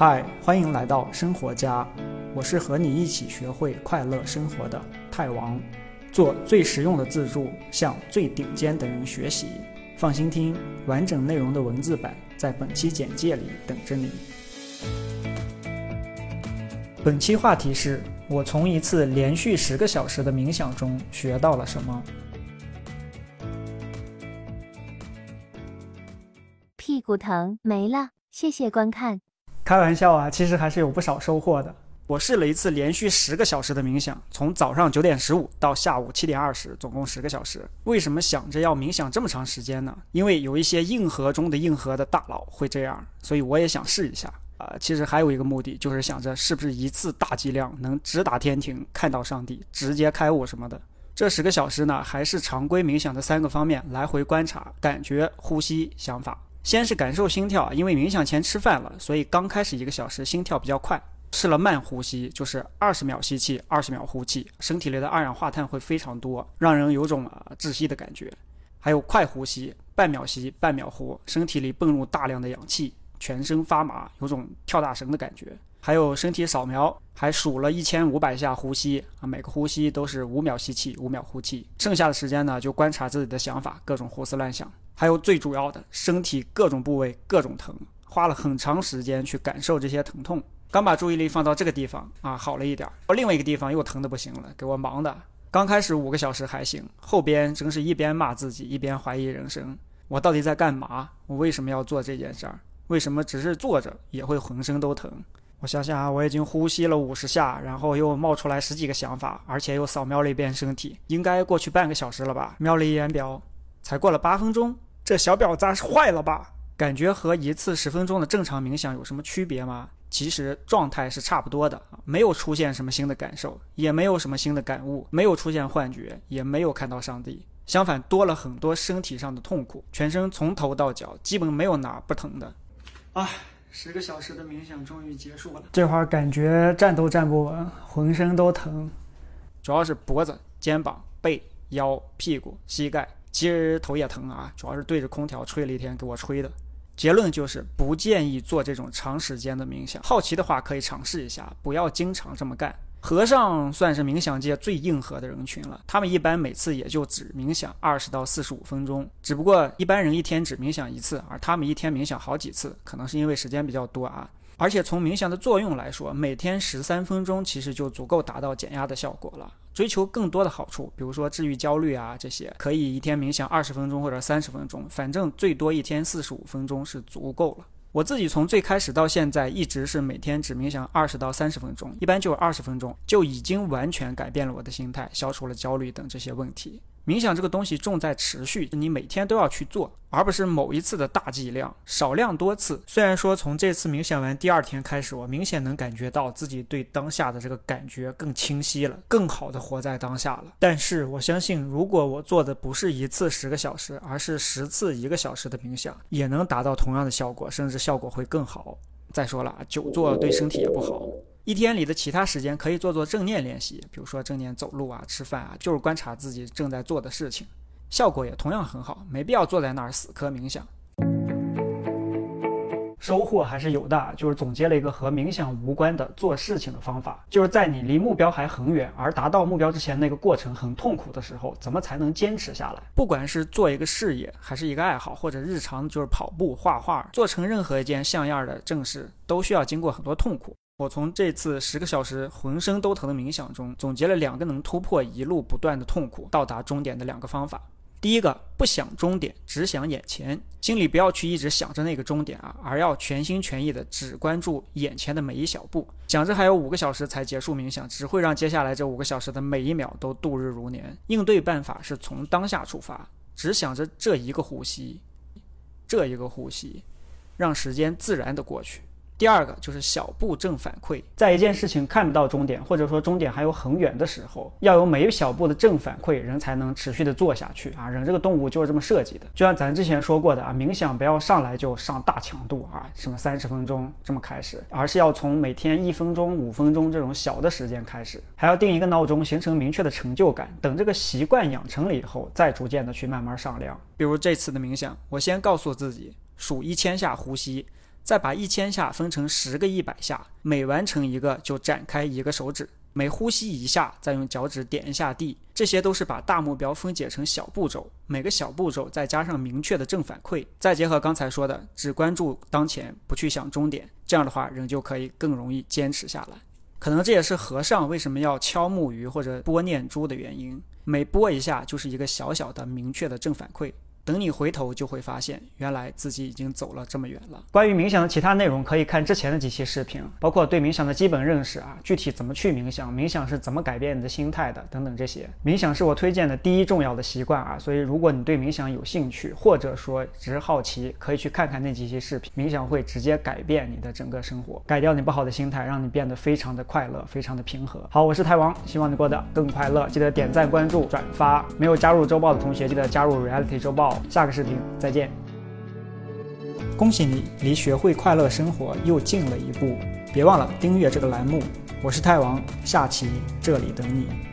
嗨，欢迎来到生活家，我是和你一起学会快乐生活的泰王，做最实用的自助，向最顶尖的人学习。放心听，完整内容的文字版在本期简介里等着你。本期话题是我从一次连续十个小时的冥想中学到了什么。屁股疼没了，谢谢观看。开玩笑啊，其实还是有不少收获的。我试了一次连续十个小时的冥想，从早上九点十五到下午七点二十，总共十个小时。为什么想着要冥想这么长时间呢？因为有一些硬核中的硬核的大佬会这样，所以我也想试一下。啊，其实还有一个目的，就是想着是不是一次大剂量能直达天庭，看到上帝，直接开悟什么的。这十个小时呢，还是常规冥想的三个方面来回观察、感觉、呼吸、想法。先是感受心跳，因为冥想前吃饭了，所以刚开始一个小时心跳比较快。试了慢呼吸，就是二十秒吸气，二十秒呼气，身体里的二氧化碳会非常多，让人有种啊窒息的感觉。还有快呼吸，半秒吸，半秒呼，身体里泵入大量的氧气，全身发麻，有种跳大绳的感觉。还有身体扫描，还数了一千五百下呼吸啊，每个呼吸都是五秒吸气，五秒呼气。剩下的时间呢，就观察自己的想法，各种胡思乱想。还有最主要的，身体各种部位各种疼，花了很长时间去感受这些疼痛。刚把注意力放到这个地方啊，好了一点儿。另外一个地方又疼得不行了，给我忙的。刚开始五个小时还行，后边真是一边骂自己，一边怀疑人生。我到底在干嘛？我为什么要做这件事儿？为什么只是坐着也会浑身都疼？我想想啊，我已经呼吸了五十下，然后又冒出来十几个想法，而且又扫描了一遍身体，应该过去半个小时了吧？瞄了一眼表，才过了八分钟。这小婊子是坏了吧？感觉和一次十分钟的正常冥想有什么区别吗？其实状态是差不多的，没有出现什么新的感受，也没有什么新的感悟，没有出现幻觉，也没有看到上帝。相反，多了很多身体上的痛苦，全身从头到脚基本没有哪不疼的。啊，十个小时的冥想终于结束了，这会儿感觉站都站不稳，浑身都疼，主要是脖子、肩膀、背、腰、屁股、膝盖。其实头也疼啊，主要是对着空调吹了一天，给我吹的。结论就是不建议做这种长时间的冥想。好奇的话可以尝试一下，不要经常这么干。和尚算是冥想界最硬核的人群了，他们一般每次也就只冥想二十到四十五分钟。只不过一般人一天只冥想一次，而他们一天冥想好几次，可能是因为时间比较多啊。而且从冥想的作用来说，每天十三分钟其实就足够达到减压的效果了。追求更多的好处，比如说治愈焦虑啊这些，可以一天冥想二十分钟或者三十分钟，反正最多一天四十五分钟是足够了。我自己从最开始到现在一直是每天只冥想二十到三十分钟，一般就二十分钟，就已经完全改变了我的心态，消除了焦虑等这些问题。冥想这个东西重在持续，你每天都要去做，而不是某一次的大剂量，少量多次。虽然说从这次冥想完第二天开始，我明显能感觉到自己对当下的这个感觉更清晰了，更好的活在当下了。但是我相信，如果我做的不是一次十个小时，而是十次一个小时的冥想，也能达到同样的效果，甚至效果会更好。再说了，久坐对身体也不好。一天里的其他时间可以做做正念练习，比如说正念走路啊、吃饭啊，就是观察自己正在做的事情，效果也同样很好。没必要坐在那儿死磕冥想。收获还是有的，就是总结了一个和冥想无关的做事情的方法，就是在你离目标还很远，而达到目标之前那个过程很痛苦的时候，怎么才能坚持下来？不管是做一个事业，还是一个爱好，或者日常就是跑步、画画，做成任何一件像样的正事，都需要经过很多痛苦。我从这次十个小时浑身都疼的冥想中，总结了两个能突破一路不断的痛苦，到达终点的两个方法。第一个，不想终点，只想眼前，心里不要去一直想着那个终点啊，而要全心全意的只关注眼前的每一小步。想着还有五个小时才结束冥想，只会让接下来这五个小时的每一秒都度日如年。应对办法是从当下出发，只想着这一个呼吸，这一个呼吸，让时间自然的过去。第二个就是小步正反馈，在一件事情看不到终点，或者说终点还有很远的时候，要有每一小步的正反馈，人才能持续的做下去啊！人这个动物就是这么设计的。就像咱之前说过的啊，冥想不要上来就上大强度啊，什么三十分钟这么开始，而是要从每天一分钟、五分钟这种小的时间开始，还要定一个闹钟，形成明确的成就感。等这个习惯养成了以后，再逐渐的去慢慢上量。比如这次的冥想，我先告诉自己数一千下呼吸。再把一千下分成十个一百下，每完成一个就展开一个手指，每呼吸一下再用脚趾点一下地，这些都是把大目标分解成小步骤，每个小步骤再加上明确的正反馈，再结合刚才说的，只关注当前，不去想终点，这样的话人就可以更容易坚持下来。可能这也是和尚为什么要敲木鱼或者拨念珠的原因，每拨一下就是一个小小的明确的正反馈。等你回头，就会发现，原来自己已经走了这么远了。关于冥想的其他内容，可以看之前的几期视频，包括对冥想的基本认识啊，具体怎么去冥想，冥想是怎么改变你的心态的，等等这些。冥想是我推荐的第一重要的习惯啊，所以如果你对冥想有兴趣，或者说只是好奇，可以去看看那几期视频。冥想会直接改变你的整个生活，改掉你不好的心态，让你变得非常的快乐，非常的平和。好，我是太王，希望你过得更快乐。记得点赞、关注、转发。没有加入周报的同学，记得加入 Reality 周报。下个视频再见！恭喜你离学会快乐生活又近了一步。别忘了订阅这个栏目。我是太王，下期这里等你。